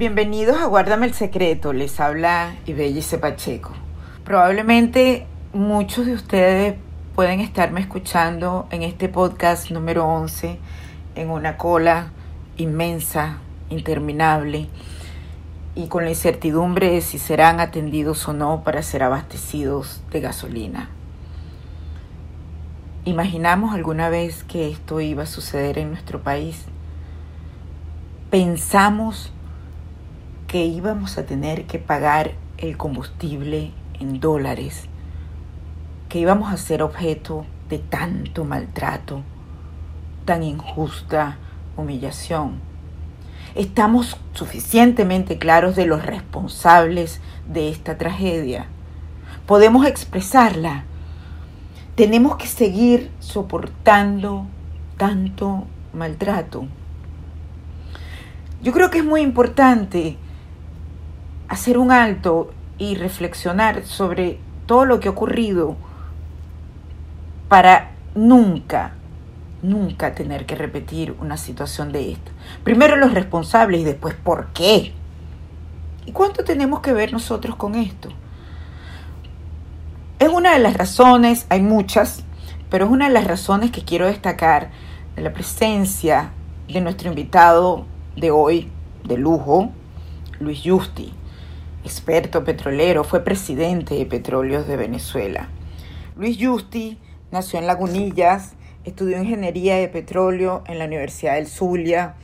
Bienvenidos a Guárdame el Secreto, les habla Ibellice Pacheco. Probablemente muchos de ustedes pueden estarme escuchando en este podcast número 11 en una cola inmensa, interminable y con la incertidumbre de si serán atendidos o no para ser abastecidos de gasolina. ¿Imaginamos alguna vez que esto iba a suceder en nuestro país? ¿Pensamos que íbamos a tener que pagar el combustible en dólares, que íbamos a ser objeto de tanto maltrato, tan injusta humillación. Estamos suficientemente claros de los responsables de esta tragedia. Podemos expresarla. Tenemos que seguir soportando tanto maltrato. Yo creo que es muy importante hacer un alto y reflexionar sobre todo lo que ha ocurrido para nunca, nunca tener que repetir una situación de esta. Primero los responsables y después por qué. ¿Y cuánto tenemos que ver nosotros con esto? Es una de las razones, hay muchas, pero es una de las razones que quiero destacar de la presencia de nuestro invitado de hoy, de lujo, Luis Justi experto petrolero, fue presidente de Petróleos de Venezuela. Luis Justi nació en Lagunillas, estudió ingeniería de petróleo en la Universidad del Zulia,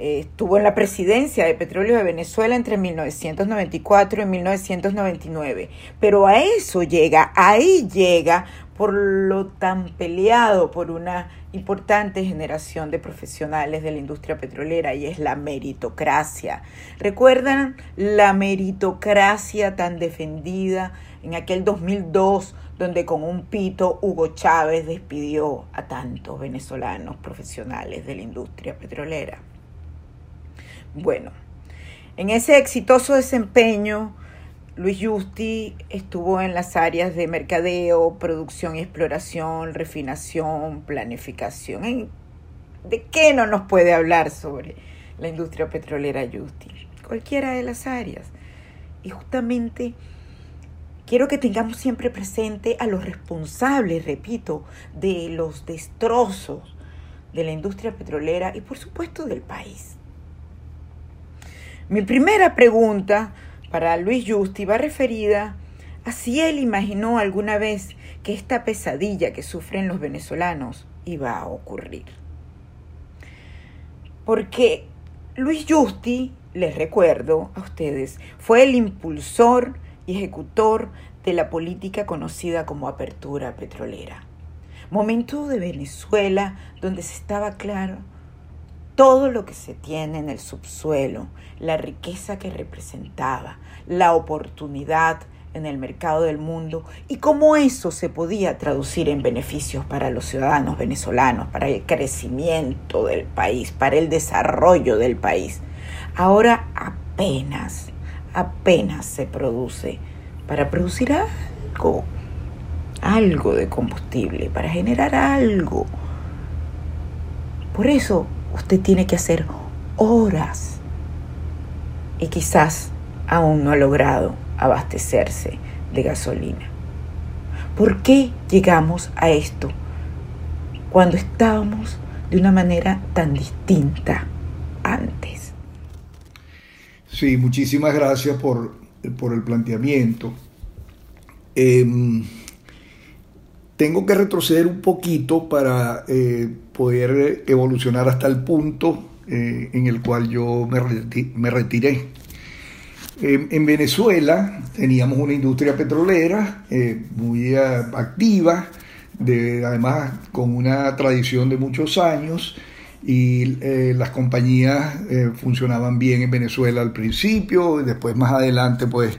estuvo en la presidencia de Petróleos de Venezuela entre 1994 y 1999. Pero a eso llega, ahí llega por lo tan peleado por una importante generación de profesionales de la industria petrolera y es la meritocracia. ¿Recuerdan la meritocracia tan defendida en aquel 2002 donde con un pito Hugo Chávez despidió a tantos venezolanos profesionales de la industria petrolera? Bueno, en ese exitoso desempeño Luis Justi estuvo en las áreas de mercadeo, producción y exploración, refinación, planificación. ¿De qué no nos puede hablar sobre la industria petrolera Justi? Cualquiera de las áreas. Y justamente quiero que tengamos siempre presente a los responsables, repito, de los destrozos de la industria petrolera y por supuesto del país. Mi primera pregunta para Luis Justi va referida a si él imaginó alguna vez que esta pesadilla que sufren los venezolanos iba a ocurrir. Porque Luis Justi, les recuerdo a ustedes, fue el impulsor y ejecutor de la política conocida como apertura petrolera. Momento de Venezuela donde se estaba claro todo lo que se tiene en el subsuelo, la riqueza que representaba, la oportunidad en el mercado del mundo y cómo eso se podía traducir en beneficios para los ciudadanos venezolanos, para el crecimiento del país, para el desarrollo del país. Ahora apenas, apenas se produce para producir algo, algo de combustible, para generar algo. Por eso usted tiene que hacer horas y quizás aún no ha logrado abastecerse de gasolina. ¿Por qué llegamos a esto cuando estábamos de una manera tan distinta antes? Sí, muchísimas gracias por, el planteamiento. Em, tengo que retroceder un poquito para eh, poder evolucionar hasta el punto eh, en el cual yo me, retiré. en Venezuela teníamos una industria petrolera eh, muy activa, de, además con una tradición de muchos años y las compañías funcionaban bien en Venezuela al principio, y después más adelante pues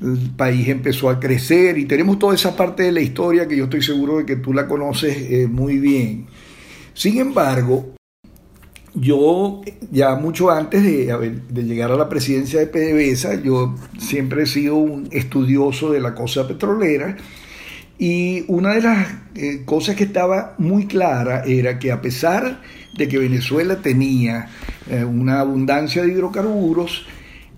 el país empezó a crecer y tenemos toda esa parte de la historia que yo estoy seguro de que tú la conoces eh, muy bien. Sin embargo, yo ya mucho antes de, llegar a la presidencia de PDVSA, yo siempre he sido un estudioso de la cosa petrolera Y una de las eh, cosas que estaba muy clara era que a pesar de que Venezuela tenía eh, una abundancia de hidrocarburos,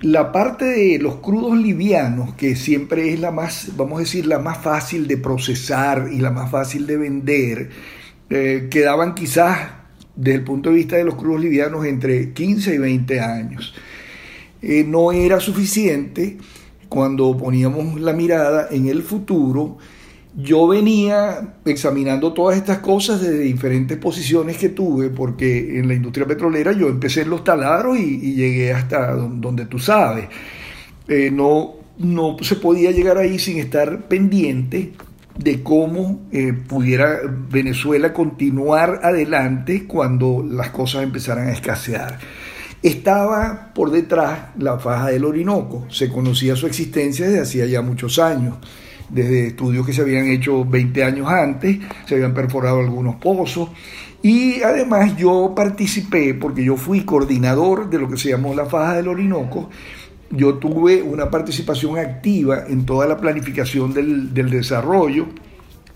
la parte de los crudos livianos, que siempre es la más, vamos a decir, la más fácil de procesar y la más fácil de vender, eh, quedaban quizás desde el punto de vista de los crudos livianos entre 15 y 20 años. no era suficiente cuando poníamos la mirada en el futuro yo venía examinando todas estas cosas desde diferentes posiciones que tuve, porque en la industria petrolera yo empecé en los taladros y, llegué hasta donde tú sabes. Eh, no, no se podía llegar ahí sin estar pendiente de cómo eh, pudiera Venezuela continuar adelante cuando las cosas empezaran a escasear. Estaba por detrás la faja del Orinoco, se conocía su existencia desde hacía ya muchos años desde estudios que se habían hecho 20 años antes, se habían perforado algunos pozos. Y además yo participé, porque yo fui coordinador de lo que se llamó la faja del Orinoco, yo tuve una participación activa en toda la planificación del, del desarrollo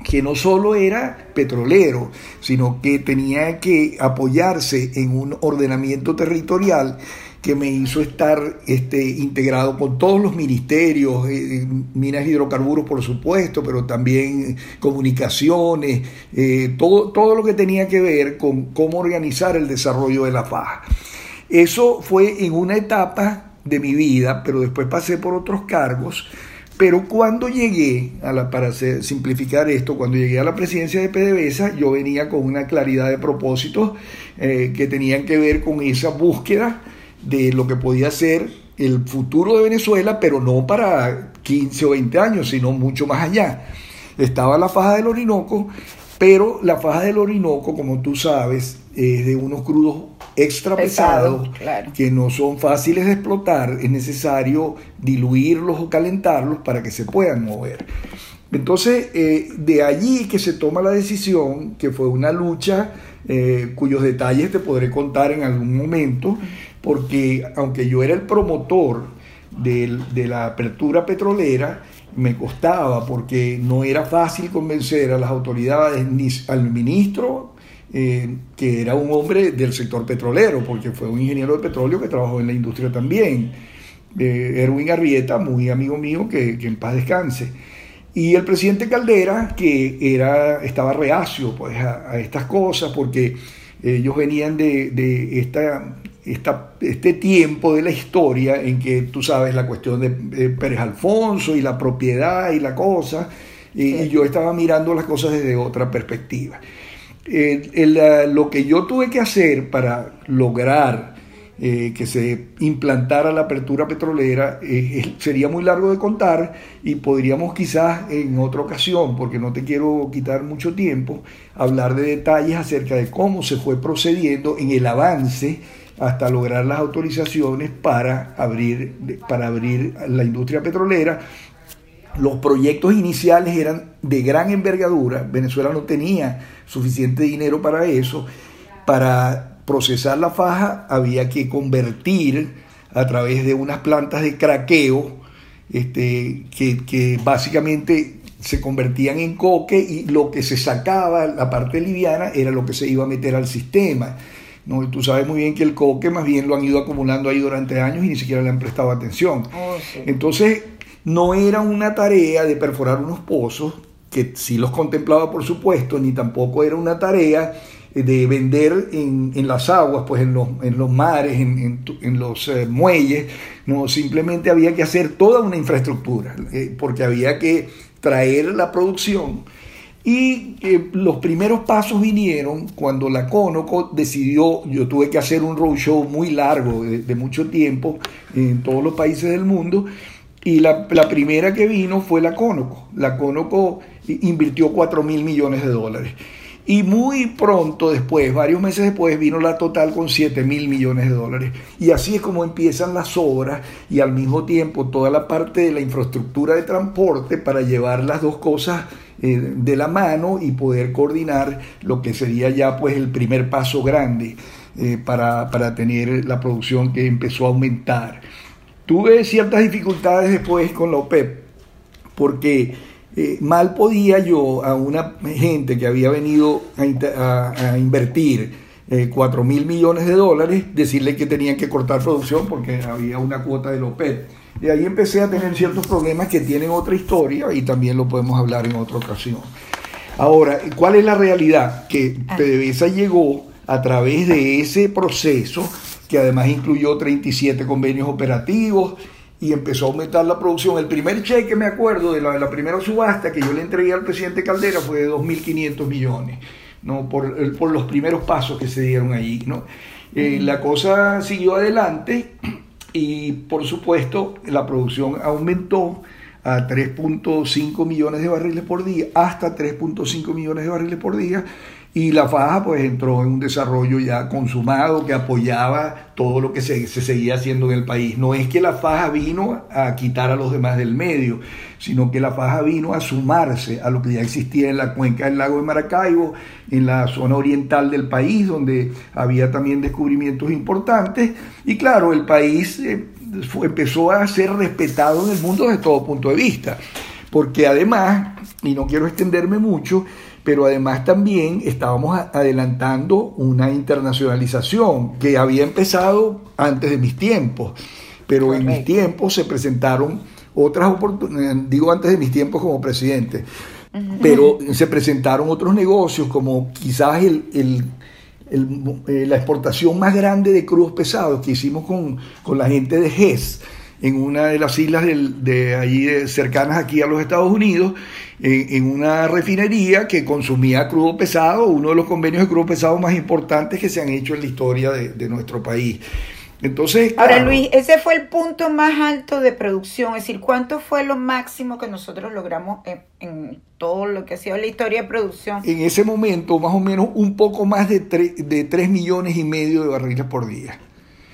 que no solo era petrolero, sino que tenía que apoyarse en un ordenamiento territorial que me hizo estar este, integrado con todos los ministerios, eh, minas y hidrocarburos por supuesto, pero también comunicaciones, eh, todo, todo lo que tenía que ver con cómo organizar el desarrollo de la faja. Eso fue en una etapa de mi vida, pero después pasé por otros cargos. Pero cuando llegué, para simplificar esto, cuando llegué a la presidencia de PDVSA, yo venía con una claridad de propósitos eh, que tenían que ver con esa búsqueda de lo que podía ser el futuro de Venezuela, pero no para 15 o 20 años, sino mucho más allá. Estaba la faja del Orinoco, pero la faja del Orinoco, como tú sabes, es de unos crudos extra pesados que no son fáciles de explotar, es necesario diluirlos o calentarlos para que se puedan mover. Entonces, eh, de allí que se toma la decisión, que fue una lucha eh, cuyos detalles te podré contar en algún momento, porque aunque yo era el promotor de, la apertura petrolera, me costaba porque no era fácil convencer a las autoridades ni al ministro, eh, que era un hombre del sector petrolero, porque fue un ingeniero de petróleo que trabajó en la industria también. Eh, Erwin Arrieta, muy amigo mío, que, en paz descanse. Y el presidente Caldera, que era, estaba reacio pues, a, estas cosas, porque ellos venían de, de esta este tiempo de la historia en que tú sabes la cuestión de, Pérez Alfonso y la propiedad y la cosa, y, yo estaba mirando las cosas desde otra perspectiva. lo que yo tuve que hacer para lograr eh, que se implantara la apertura petrolera eh, sería muy largo de contar y podríamos quizás en otra ocasión, porque no te quiero quitar mucho tiempo, hablar de detalles acerca de cómo se fue procediendo en el avance hasta lograr las autorizaciones para abrir, para abrir la industria petrolera. Los proyectos iniciales eran de gran envergadura, Venezuela no tenía suficiente dinero para eso. Para procesar la faja había que convertir a través de unas plantas de craqueo este, que, que básicamente se convertían en coque y lo que se sacaba, la parte liviana, era lo que se iba a meter al sistema. ¿No? tú sabes muy bien que el coque más bien lo han ido acumulando ahí durante años y ni siquiera le han prestado atención. Oh, Entonces, no era una tarea de perforar unos pozos, que sí los contemplaba por supuesto, ni tampoco era una tarea de vender en, las aguas, pues en los, en los mares, en, los eh, muelles, no, simplemente había que hacer toda una infraestructura, eh, porque había que traer la producción y eh, los primeros pasos vinieron cuando la Conoco decidió, yo tuve que hacer un roadshow muy largo, de, mucho tiempo, en todos los países del mundo, y la, primera que vino fue la Conoco. La Conoco invirtió 4 mil millones de dólares. Y muy pronto después, varios meses después, vino la total con 7 mil millones de dólares. Y así es como empiezan las obras y al mismo tiempo toda la parte de la infraestructura de transporte para llevar las dos cosas eh, de la mano y poder coordinar lo que sería ya pues el primer paso grande eh, para, para tener la producción que empezó a aumentar. Tuve ciertas dificultades después con la OPEP porque eh, mal podía yo a una gente que había venido a, invertir 4 mil millones de dólares, decirle que tenían que cortar producción porque había una cuota de OPEP. Y ahí empecé a tener ciertos problemas que tienen otra historia y también lo podemos hablar en otra ocasión. Ahora, ¿cuál es la realidad? Que ah. PDVSA llegó a través de ese proceso, que además incluyó 37 convenios operativos, y empezó a aumentar la producción. El primer cheque, me acuerdo, de la, primera subasta que yo le entregué al presidente Caldera fue de 2.500 millones, ¿no? Por, por, los primeros pasos que se dieron allí, ¿no? Eh, la cosa siguió adelante y, por supuesto, la producción aumentó a 3.5 millones de barriles por día, hasta 3.5 millones de barriles por día, y la faja pues entró en un desarrollo ya consumado que apoyaba todo lo que se, seguía haciendo en el país. No es que la faja vino a quitar a los demás del medio, sino que la faja vino a sumarse a lo que ya existía en la cuenca del lago de Maracaibo, en la zona oriental del país, donde había también descubrimientos importantes. Y claro, el país eh, empezó a ser respetado en el mundo desde todo punto de vista, porque además, y no quiero extenderme mucho, pero además también estábamos adelantando una internacionalización que había empezado antes de mis tiempos, pero en mis tiempos se presentaron otras oportunidades, digo antes de mis tiempos como presidente, pero se presentaron otros negocios como quizás el, eh, la exportación más grande de crudos pesados que hicimos con, con la gente de GES en una de las islas de allí cercanas aquí a los Estados Unidos en, una refinería que consumía crudo pesado, uno de los convenios de crudo pesado más importantes que se han hecho en la historia de, nuestro país. Entonces, Ahora Luis, ese fue el punto más alto de producción, es decir, ¿cuánto fue lo máximo que nosotros logramos en, todo lo que ha sido la historia de producción? En ese momento, más o menos un poco más de, de 3 millones y medio de barriles por día.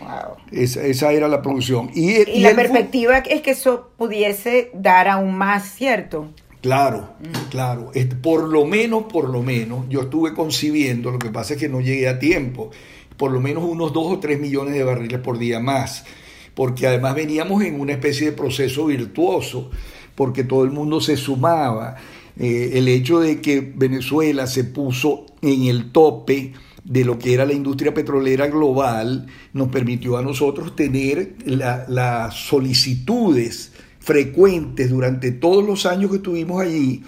Wow. Esa, era la producción. Y, la perspectiva es que eso pudiese dar aún más, ¿cierto? Claro, claro. Por lo menos, por lo menos, yo estuve concibiendo, lo que pasa es que no llegué a tiempo, por lo menos unos 2 o 3 millones de barriles por día más, porque además veníamos en una especie de proceso virtuoso, porque todo el mundo se sumaba. Eh, el hecho de que Venezuela se puso en el tope de lo que era la industria petrolera global nos permitió a nosotros tener las solicitudes frecuentes durante todos los años que estuvimos allí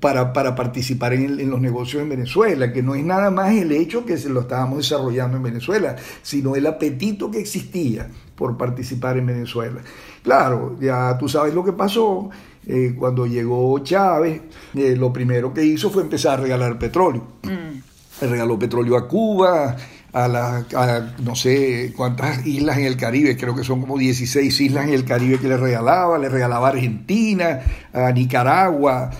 para, participar en, los negocios en Venezuela, que no es nada más el hecho que se lo estábamos desarrollando en Venezuela, sino el apetito que existía por participar en Venezuela. Claro, ya tú sabes lo que pasó. Eh, cuando llegó Chávez, eh, lo primero que hizo fue empezar a regalar petróleo. Mm. Regaló petróleo a Cuba, a, la, no sé cuántas islas en el Caribe, creo que son como 16 islas en el Caribe que le regalaba, le regalaba a Argentina, a Nicaragua,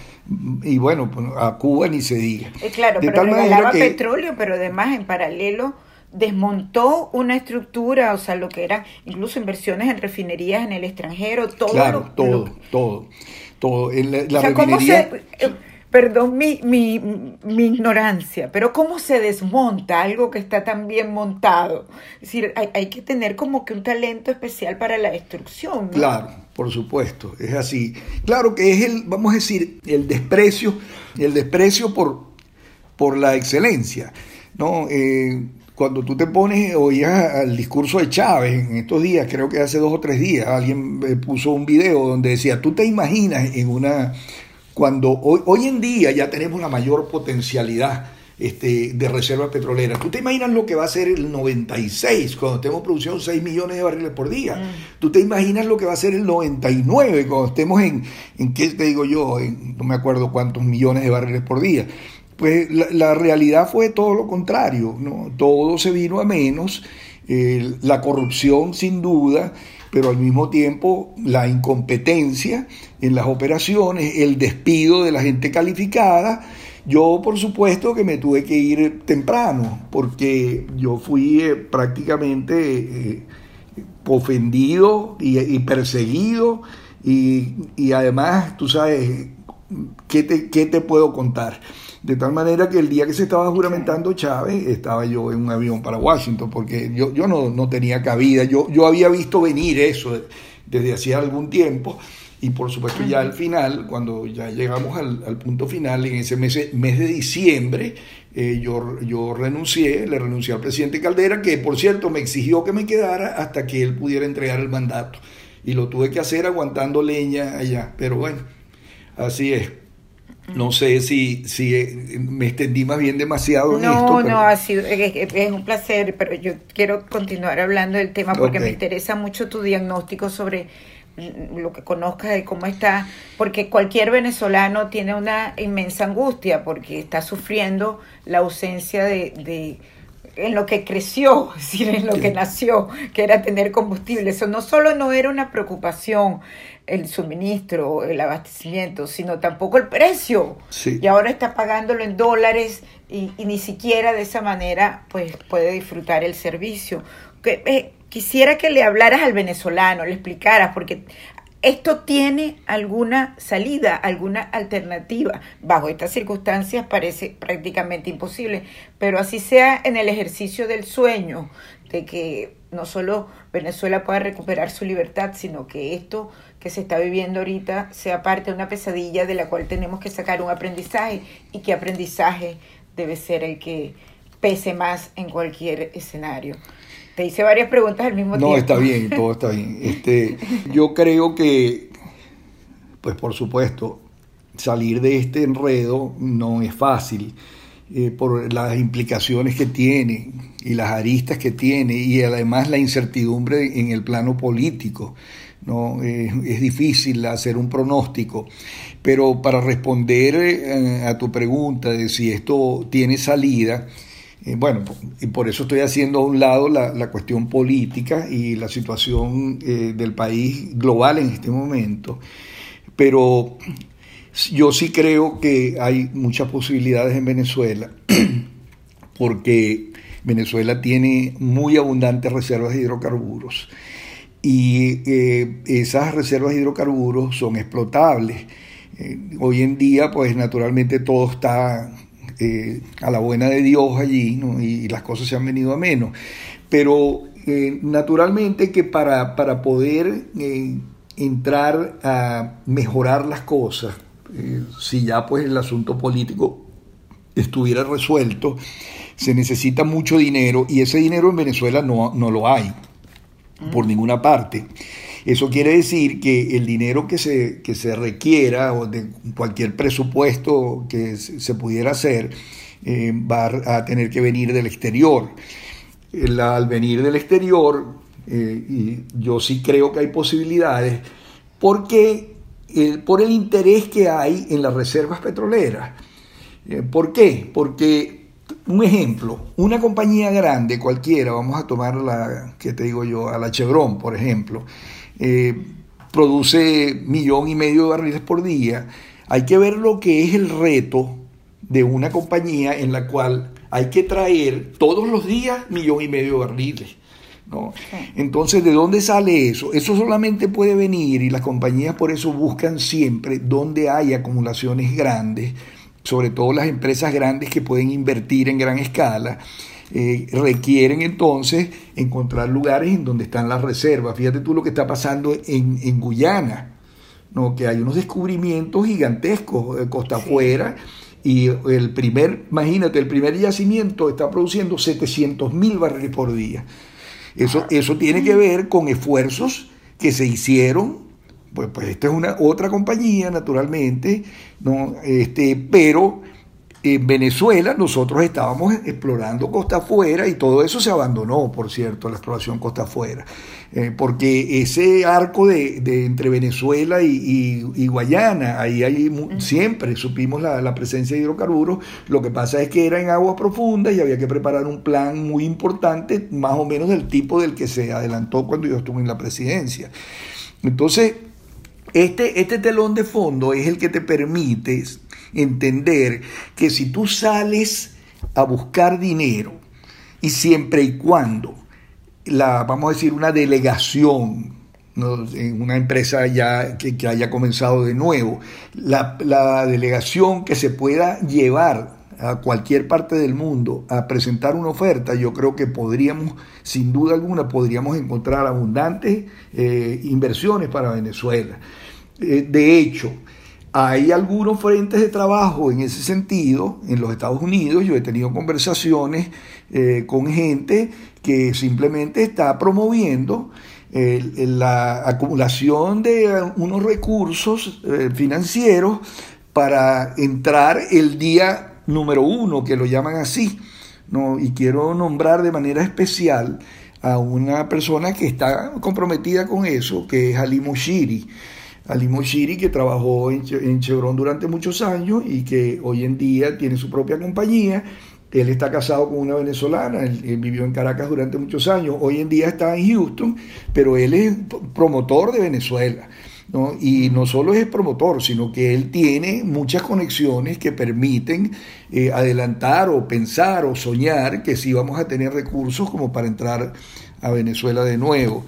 y bueno, pues, a Cuba ni se diga. Eh, claro, pero regalaba petróleo, pero además en paralelo desmontó una estructura, o sea, lo que eran incluso inversiones en refinerías en el extranjero, todo. Claro, todo, todo, todo. En la, refinería... Eh, perdón mi, mi, mi, ignorancia, pero ¿cómo se desmonta algo que está tan bien montado? Es decir, hay, hay que tener como que un talento especial para la destrucción. Claro, por supuesto, es así. Claro que es el, vamos a decir, el desprecio, el desprecio por, por la excelencia, ¿no? Eh, cuando tú te pones, oías al discurso de Chávez en estos días, creo que hace dos o tres días, alguien eh, puso un video donde decía, tú te imaginas en una cuando hoy, hoy en día ya tenemos la mayor potencialidad este, de reservas petroleras. ¿Tú te imaginas lo que va a ser el 96 cuando tenemos producción 6 millones de barriles por día? Mm. ¿Tú te imaginas lo que va a ser el 99 cuando estemos en, en qué te digo yo, en, no me acuerdo cuántos millones de barriles por día? Pues la, realidad fue todo lo contrario, ¿no? todo se vino a menos, eh, la corrupción sin duda, pero al mismo tiempo la incompetencia en las operaciones, el despido de la gente calificada. Yo, por supuesto, que me tuve que ir temprano, porque yo fui eh, prácticamente eh, ofendido y, perseguido, y, además, tú sabes, ¿qué te, ¿qué te puedo contar? De tal manera que el día que se estaba juramentando Chávez, estaba yo en un avión para Washington, porque yo, yo no, no tenía cabida. Yo, yo había visto venir eso desde hacía algún tiempo y por supuesto ya al final, cuando ya llegamos al, punto final, en ese mes, mes de diciembre, eh, yo, yo renuncié, le renuncié al presidente Caldera, que por cierto me exigió que me quedara hasta que él pudiera entregar el mandato. Y lo tuve que hacer aguantando leña allá. Pero bueno, así es. No sé si, si eh, me extendí más bien demasiado en esto. No, no, ha sido, es, un placer, pero yo quiero continuar hablando del tema porque me interesa mucho tu diagnóstico sobre lo que conozcas de cómo está, porque cualquier venezolano tiene una inmensa angustia porque está sufriendo la ausencia de, de en lo que creció, es decir, en lo que nació, que era tener combustible. Eso no solo no era una preocupación el suministro, el abastecimiento, sino tampoco el precio. Y ahora está pagándolo en dólares y, ni siquiera de esa manera pues puede disfrutar el servicio. Que, eh, quisiera que le hablaras al venezolano, le explicaras, porque esto tiene alguna salida, alguna alternativa. Bajo estas circunstancias parece prácticamente imposible, pero así sea en el ejercicio del sueño, de que no solo Venezuela pueda recuperar su libertad, sino que esto que se está viviendo ahorita sea parte de una pesadilla de la cual tenemos que sacar un aprendizaje y que aprendizaje debe ser el que pese más en cualquier escenario. Te hice varias preguntas al mismo tiempo. No, está bien, todo está bien. Este, yo creo que, pues por supuesto, salir de este enredo no es fácil. Eh, por las implicaciones que tiene y las aristas que tiene y además la incertidumbre en el plano político. ¿no? Eh, es difícil hacer un pronóstico, pero para responder eh, a tu pregunta de si esto tiene salida, bueno, y por eso estoy haciendo a un lado la, cuestión política y la situación del país global en este momento, pero yo sí creo que hay muchas posibilidades en Venezuela porque Venezuela tiene muy abundantes reservas de hidrocarburos y eh, esas reservas de hidrocarburos son explotables. Eh, hoy en día, pues naturalmente todo está eh, a la buena de Dios allí y, las cosas se han venido a menos. Pero naturalmente que para, para poder entrar a mejorar las cosas, eh, si ya pues el asunto político estuviera resuelto, se necesita mucho dinero y ese dinero en Venezuela no, no lo hay por ninguna parte. Eso quiere decir que el dinero que se, que se requiera o de cualquier presupuesto que se pudiera hacer eh, va a tener que venir del exterior. al venir del exterior, eh, y yo sí creo que hay posibilidades, porque por el interés que hay en las reservas petroleras. Eh, ¿Por qué? Porque, un ejemplo, una compañía grande, cualquiera, vamos a tomar la, que te digo yo, a la Chevron, por ejemplo, eh, produce millón y medio de barriles por día. Hay que ver lo que es el reto de una compañía en la cual hay que traer todos los días millón y medio de barriles. ¿no? Entonces, ¿de dónde sale eso? Eso solamente puede venir y las compañías por eso buscan siempre donde hay acumulaciones grandes, sobre todo las empresas grandes que pueden invertir en gran escala. Eh, requieren entonces encontrar lugares en donde están las reservas. Fíjate tú lo que está pasando en, Guyana, ¿no? que hay unos descubrimientos gigantescos de costa afuera y el primer, imagínate, el primer yacimiento está produciendo 700 mil barriles por día. Eso, eso tiene que ver con esfuerzos que se hicieron, pues, pues esta es una otra compañía, naturalmente, ¿no? este, pero en Venezuela nosotros estábamos explorando costa afuera y todo eso se abandonó, por cierto, la exploración costa afuera, eh, porque ese arco de, entre Venezuela y, Guayana, ahí, ahí siempre supimos la, presencia de hidrocarburos, lo que pasa es que era en aguas profundas y había que preparar un plan muy importante, más o menos del tipo del que se adelantó cuando yo estuve en la presidencia. Entonces, este, este telón de fondo es el que te permite entender que si tú sales a buscar dinero y siempre y cuando la, vamos a decir, una delegación en una empresa ya que, haya comenzado de nuevo, la, la, delegación que se pueda llevar a cualquier parte del mundo a presentar una oferta, yo creo que podríamos, sin duda alguna, podríamos encontrar abundantes eh, inversiones para Venezuela. Eh, de hecho, hay algunos frentes de trabajo en ese sentido en los Estados Unidos. Yo he tenido conversaciones eh, con gente que simplemente está promoviendo la acumulación de unos recursos financieros para entrar el día número uno, que lo llaman así. ¿no? Y quiero nombrar de manera especial a una persona que está comprometida con eso, que es Ali Moshiri. Ali Moshiri, que trabajó en, Chevron durante muchos años y que hoy en día tiene su propia compañía. Él está casado con una venezolana, él, vivió en Caracas durante muchos años, hoy en día está en Houston, pero él es promotor de Venezuela. Y no solo es promotor, sino que él tiene muchas conexiones que permiten eh, adelantar o pensar o soñar que sí vamos a tener recursos como para entrar a Venezuela de nuevo.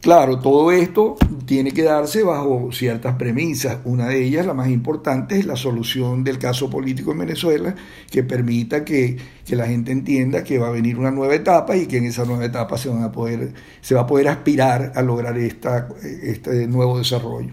Claro, todo esto tiene que darse bajo ciertas premisas. Una de ellas, la más importante, es la solución del caso político en Venezuela, que permita que, la gente entienda que va a venir una nueva etapa y que en esa nueva etapa se, van a poder, se va a poder aspirar a lograr esta, este nuevo desarrollo.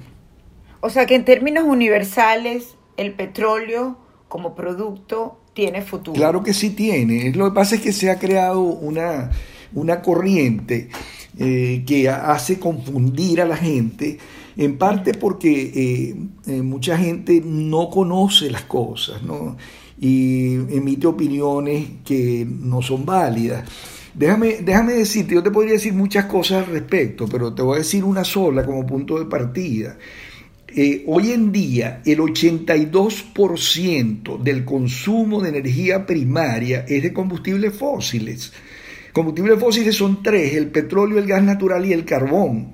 O sea que en términos universales, el petróleo como producto tiene futuro. Claro que sí tiene. Lo que pasa es que se ha creado una, una corriente eh, que hace confundir a la gente, en parte porque eh, eh, mucha gente no conoce las cosas y emite opiniones que no son válidas. Déjame, déjame decirte, yo te podría decir muchas cosas al respecto, pero te voy a decir una sola como punto de partida. hoy en día el 82% del consumo de energía primaria es de combustibles fósiles. Combustibles fósiles son tres, el petróleo, el gas natural y el carbón.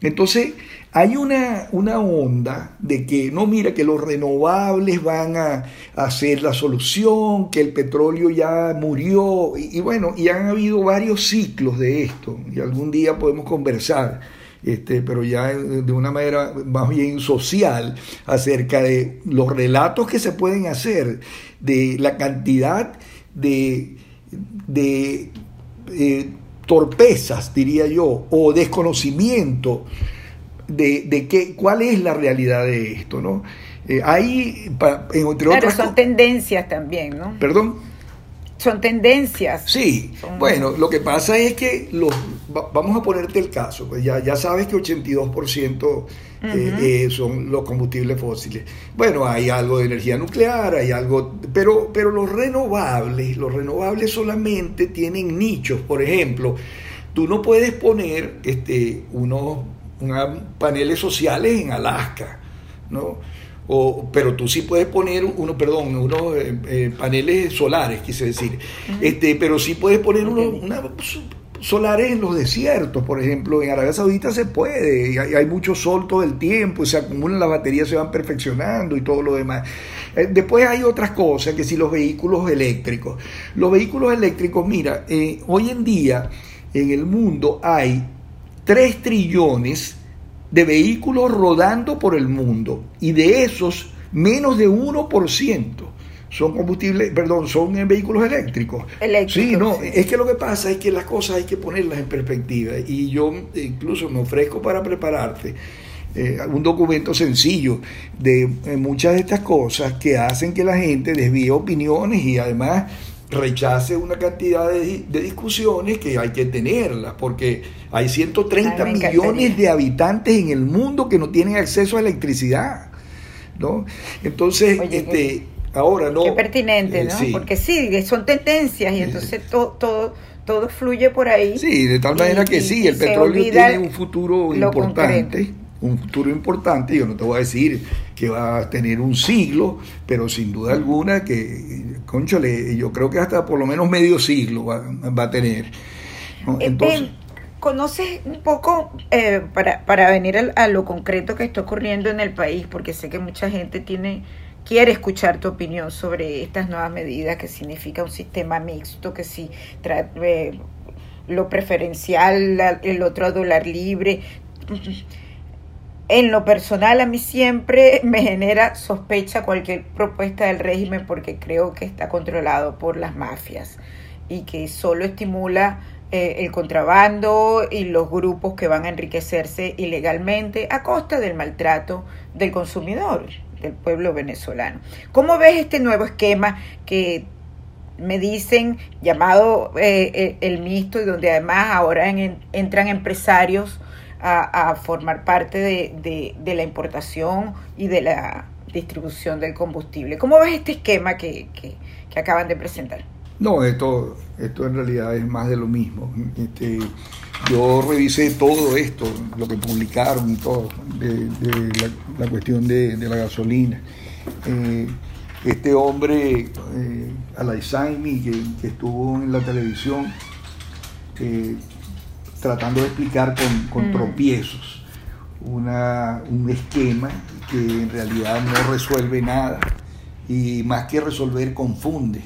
Entonces, hay una, una onda de que, no, mira, que los renovables van a, ser la solución, que el petróleo ya murió, y, bueno, y han habido varios ciclos de esto, y algún día podemos conversar, este, pero ya de una manera más bien social, acerca de los relatos que se pueden hacer, de la cantidad de, de eh, torpezas, diría yo, o desconocimiento de, de qué, cuál es la realidad de esto, ¿no? Eh, ahí, entre otras son tendencias también, ¿no? Perdón. Son tendencias. Sí, bueno, lo que pasa es que los, vamos a ponerte el caso, pues ya, ya sabes que 82% eh, eh, son los combustibles fósiles. Bueno, hay algo de energía nuclear, hay algo, pero, pero los renovables, los renovables solamente tienen nichos, por ejemplo, tú no puedes poner este, unos, paneles sociales en Alaska, ¿no? Pero tú sí puedes poner uno, perdón, unos eh, eh, paneles solares, quise decir, este, pero sí puedes poner unos solares en los desiertos, por ejemplo, en Arabia Saudita se puede, hay, hay, mucho sol todo el tiempo, se acumulan las baterías, se van perfeccionando y todo lo demás. Eh, después hay otras cosas, que si los vehículos eléctricos. Los vehículos eléctricos, mira, hoy en día en el mundo hay 3 trillones de vehículos rodando por el mundo y de esos menos de 1% son combustibles, perdón, son vehículos eléctricos. Sí, no, es que lo que pasa es que las cosas hay que ponerlas en perspectiva y yo incluso me ofrezco para prepararte eh, un documento sencillo de eh, muchas de estas cosas que hacen que la gente desvíe opiniones y además rechace una cantidad de, discusiones que hay que tenerlas, porque hay 130 millones de habitantes en el mundo que no tienen acceso a electricidad. ¿no? Entonces, este, ahora no. Qué pertinente, eh, ¿no? Porque sí, son tendencias y entonces todo, todo, todo fluye por ahí. Sí, de tal manera que sí, el petróleo tiene un futuro importante un futuro importante. Yo no te voy a decir que va a tener un siglo, pero sin duda alguna que, conchole, yo creo que hasta por lo menos medio siglo va, a tener. Eh, Entonces, ¿Conoces un poco, eh, para, para venir a, lo concreto que está ocurriendo en el país, porque sé que mucha gente tiene quiere escuchar tu opinión sobre estas nuevas medidas que significa un sistema mixto, que si trae eh, lo preferencial, el otro dólar libre en lo personal a mí siempre me genera sospecha cualquier propuesta del régimen porque creo que está controlado por las mafias y que solo estimula eh, el contrabando y los grupos que van a enriquecerse ilegalmente a costa del maltrato del consumidor, del pueblo venezolano. ¿Cómo ves este nuevo esquema que me dicen llamado eh, eh, el mixto y donde además ahora entran empresarios a, formar parte de, la importación y de la distribución del combustible? ¿Cómo ves este esquema que acaban de presentar? No, esto, esto en realidad es más de lo mismo. Este, yo revisé todo esto, lo que publicaron y todo, de, la, cuestión de, la gasolina. Eh, este hombre, eh, Alaizaimi, que, que, estuvo en la televisión eh, tratando de explicar con, mm. tropiezos una, un esquema que en realidad no resuelve nada y más que resolver confunde.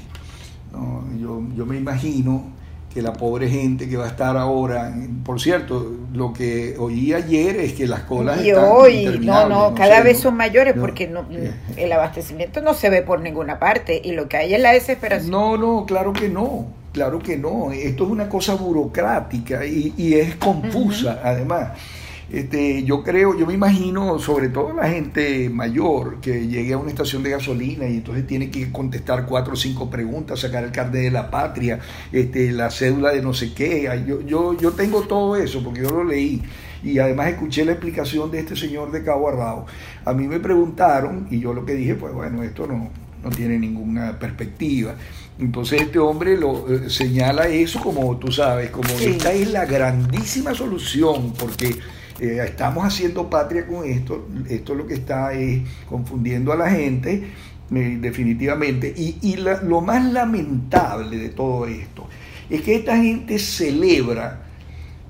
Yo, yo me imagino que la pobre gente que va a estar ahora, por cierto, lo que oí ayer es que las colas y hoy, no, no, cada vez son mayores porque no, eh, el abastecimiento no se ve por ninguna parte y lo que hay es la desesperación. No, no, claro que no, claro que no. Esto es una cosa burocrática y, y es confusa, además. Este, yo creo, yo me imagino, sobre todo la gente mayor que llegue a una estación de gasolina y entonces tiene que contestar cuatro o cinco preguntas, sacar el carnet de la patria, este, la cédula de no sé qué. Yo, yo, yo tengo todo eso porque yo lo leí y además escuché la explicación de este señor de Cabo Arrao. A mí me preguntaron y yo lo que dije, pues bueno, esto no, no tiene ninguna perspectiva. Entonces este hombre lo eh, señala eso como tú sabes, como esta es la grandísima solución porque eh, estamos haciendo patria con esto, esto lo que está es confundiendo a la gente eh, definitivamente. Y, lo más lamentable de todo esto es que esta gente celebra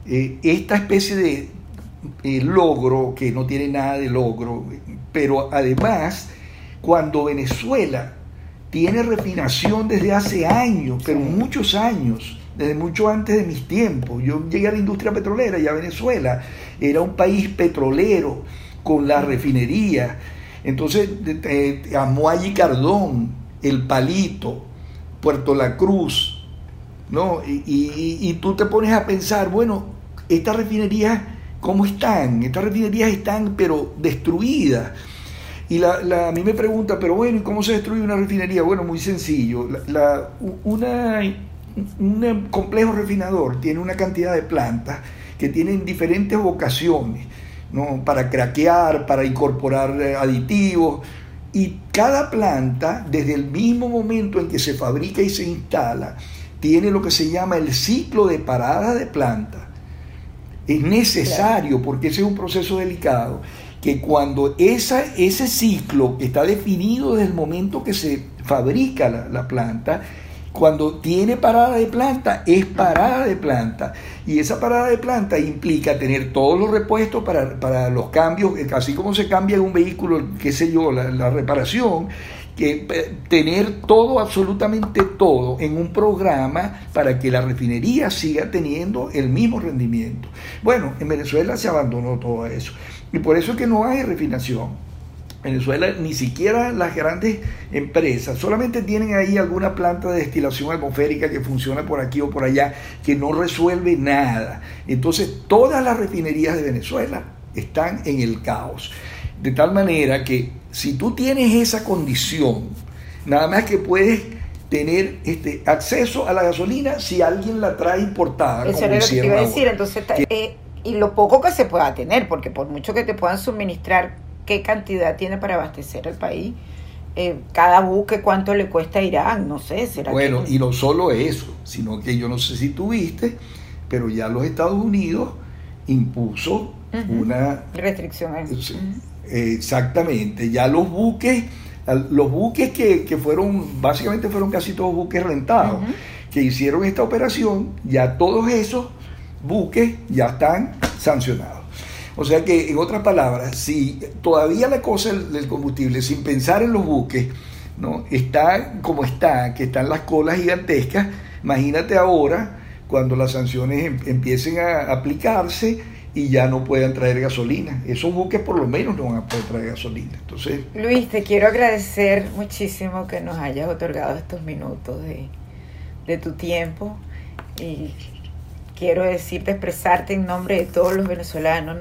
esta especie de logro, que no tiene nada de logro, pero además cuando Venezuela tiene refinación desde hace años, pero muchos años, desde mucho antes de mis tiempos. Yo llegué a la industria petrolera y a Venezuela era un país petrolero con la refinería. Entonces, eh, Amuay y Cardón, El Palito, Puerto La Cruz, ¿no? Y, tú te pones a pensar, bueno, estas refinerías, ¿cómo están? Estas refinerías están, pero destruidas. Y la, a mí me pregunta, pero bueno, ¿y cómo se destruye una refinería? Bueno, muy sencillo. La, una un complejo refinador tiene una cantidad de plantas que tienen diferentes vocaciones, ¿no? para craquear, para incorporar eh, aditivos, y cada planta, desde el mismo momento en que se fabrica y se instala, tiene lo que se llama el ciclo de parada de planta. Es necesario, porque ese es un proceso delicado, que cuando esa, ese ciclo está definido desde el momento que se fabrica la, la planta, cuando tiene parada de planta, es parada de planta. Y esa parada de planta implica tener todos los repuestos para, los cambios, eh, así como se cambia un vehículo, qué sé yo, la, reparación, que eh, tener todo, absolutamente todo, en un programa para que la refinería siga teniendo el mismo rendimiento. Bueno, en Venezuela se abandonó todo eso. Y por eso es que no hay refinación. Venezuela ni siquiera las grandes empresas, solamente tienen ahí alguna planta de destilación atmosférica que funciona por aquí o por allá, que no resuelve nada. Entonces todas las refinerías de Venezuela están en el caos. De tal manera que si tú tienes esa condición, nada más que puedes tener este acceso a la gasolina si alguien la trae importada. Eso es lo que te iba a decir, entonces, eh, y lo poco que se pueda tener, porque por mucho que te puedan suministrar qué cantidad tiene para abastecer al país. Eh, cada buque cuánto le cuesta a Irán, no sé. ¿será bueno, y no solo eso, sino que yo no sé si tuviste, pero ya los Estados Unidos impuso una restricción. exactamente, ya los buques, los buques que, fueron, básicamente fueron casi todos buques rentados, que hicieron esta operación, ya todos esos buques ya están sancionados. O sea que, en otras palabras, si todavía la cosa del combustible, sin pensar en los buques, ¿no? está como está, que están las colas gigantescas, imagínate ahora cuando las sanciones em, empiecen a aplicarse y ya no puedan traer gasolina. Esos buques por lo menos no van a poder traer gasolina. Entonces, Luis, te quiero agradecer muchísimo que nos hayas otorgado estos minutos de, de tu tiempo y quiero decirte, expresarte en nombre de todos los venezolanos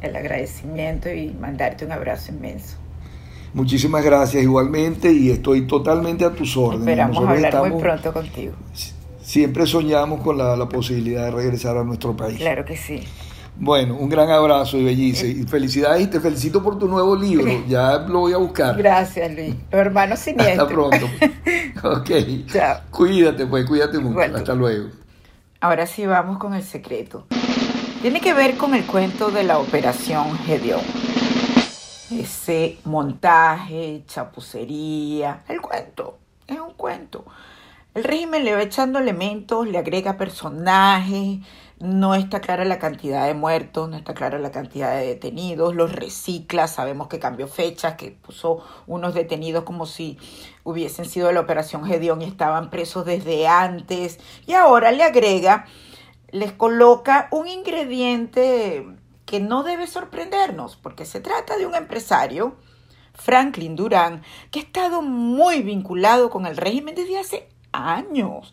el agradecimiento y mandarte un abrazo inmenso. Muchísimas gracias igualmente y estoy totalmente a tus órdenes. Esperamos hablar muy pronto contigo. Siempre soñamos con la, posibilidad de regresar a nuestro país. Claro que sí. Bueno, un gran abrazo y bellice. Y felicidades y te felicito por tu nuevo libro. Ya lo voy a buscar. Gracias, Luis. Los hermanos siniestros. Hasta pronto. ok. Chao. Cuídate, pues, cuídate mucho. Hasta luego. Ahora sí vamos con el secreto. Tiene que ver con el cuento de la operación Gedeón ese montaje, chapucería, el cuento, es un cuento. El régimen le va echando elementos, le agrega personajes, no está clara la cantidad de muertos, no está clara la cantidad de detenidos, los recicla, sabemos que cambió fechas, que puso unos detenidos como si hubiesen sido de la operación Gedeón y estaban presos desde antes, y ahora le agrega, les coloca un ingrediente que no debe sorprendernos, porque se trata de un empresario, Franklin Durán, que ha estado muy vinculado con el régimen desde hace años.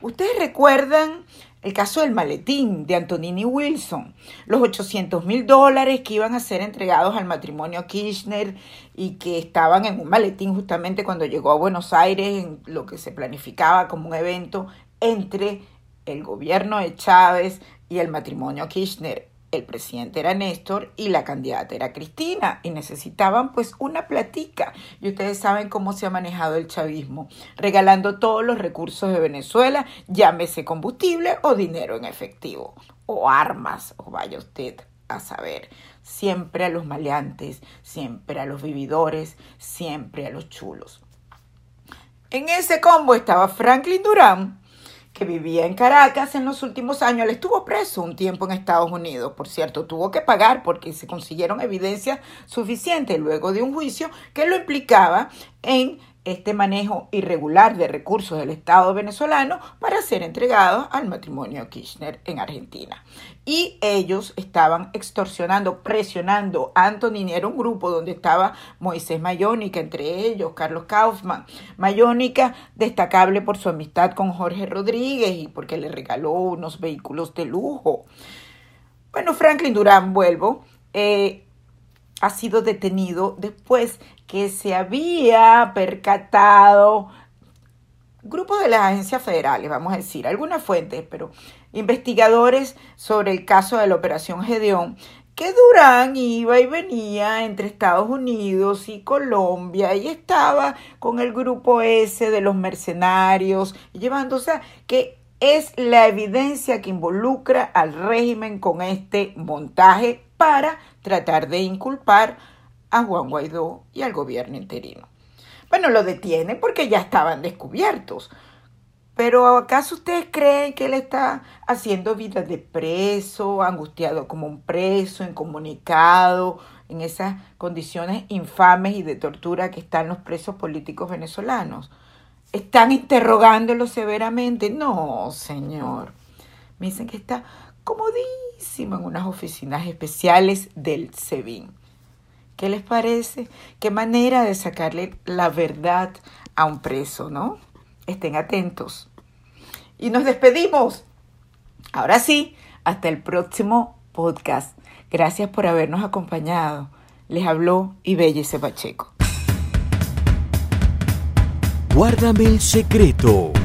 Ustedes recuerdan el caso del maletín de Antonini Wilson, los 800 mil dólares que iban a ser entregados al matrimonio Kirchner y que estaban en un maletín justamente cuando llegó a Buenos Aires, en lo que se planificaba como un evento entre el gobierno de Chávez y el matrimonio Kirchner el presidente era Néstor y la candidata era Cristina y necesitaban pues una platica. Y ustedes saben cómo se ha manejado el chavismo, regalando todos los recursos de Venezuela, llámese combustible o dinero en efectivo, o armas, o vaya usted a saber, siempre a los maleantes, siempre a los vividores, siempre a los chulos. En ese combo estaba Franklin Durán, que vivía en Caracas en los últimos años. Él estuvo preso un tiempo en Estados Unidos, por cierto, tuvo que pagar porque se consiguieron evidencias suficientes luego de un juicio que lo implicaba en este manejo irregular de recursos del Estado venezolano para ser entregados al matrimonio Kirchner en Argentina. Y ellos estaban extorsionando, presionando a Antonini, era un grupo donde estaba Moisés Mayónica, entre ellos Carlos Kaufman. Mayónica, destacable por su amistad con Jorge Rodríguez y porque le regaló unos vehículos de lujo. Bueno, Franklin Durán, vuelvo, eh, ha sido detenido después que se había percatado grupo de las agencias federales, vamos a decir, algunas fuentes, pero investigadores sobre el caso de la operación Gedeón, que Durán iba y venía entre Estados Unidos y Colombia y estaba con el grupo ese de los mercenarios, llevándose a que es la evidencia que involucra al régimen con este montaje para tratar de inculpar a Juan Guaidó y al gobierno interino. Bueno, lo detienen porque ya estaban descubiertos. Pero ¿acaso ustedes creen que él está haciendo vida de preso, angustiado como un preso, incomunicado, en esas condiciones infames y de tortura que están los presos políticos venezolanos? ¿Están interrogándolo severamente? No, señor. Me dicen que está comodísimo en unas oficinas especiales del SEBIN. ¿Qué les parece? Qué manera de sacarle la verdad a un preso, ¿no? Estén atentos. Y nos despedimos. Ahora sí, hasta el próximo podcast. Gracias por habernos acompañado. Les habló Ibelle Pacheco. Guárdame el secreto.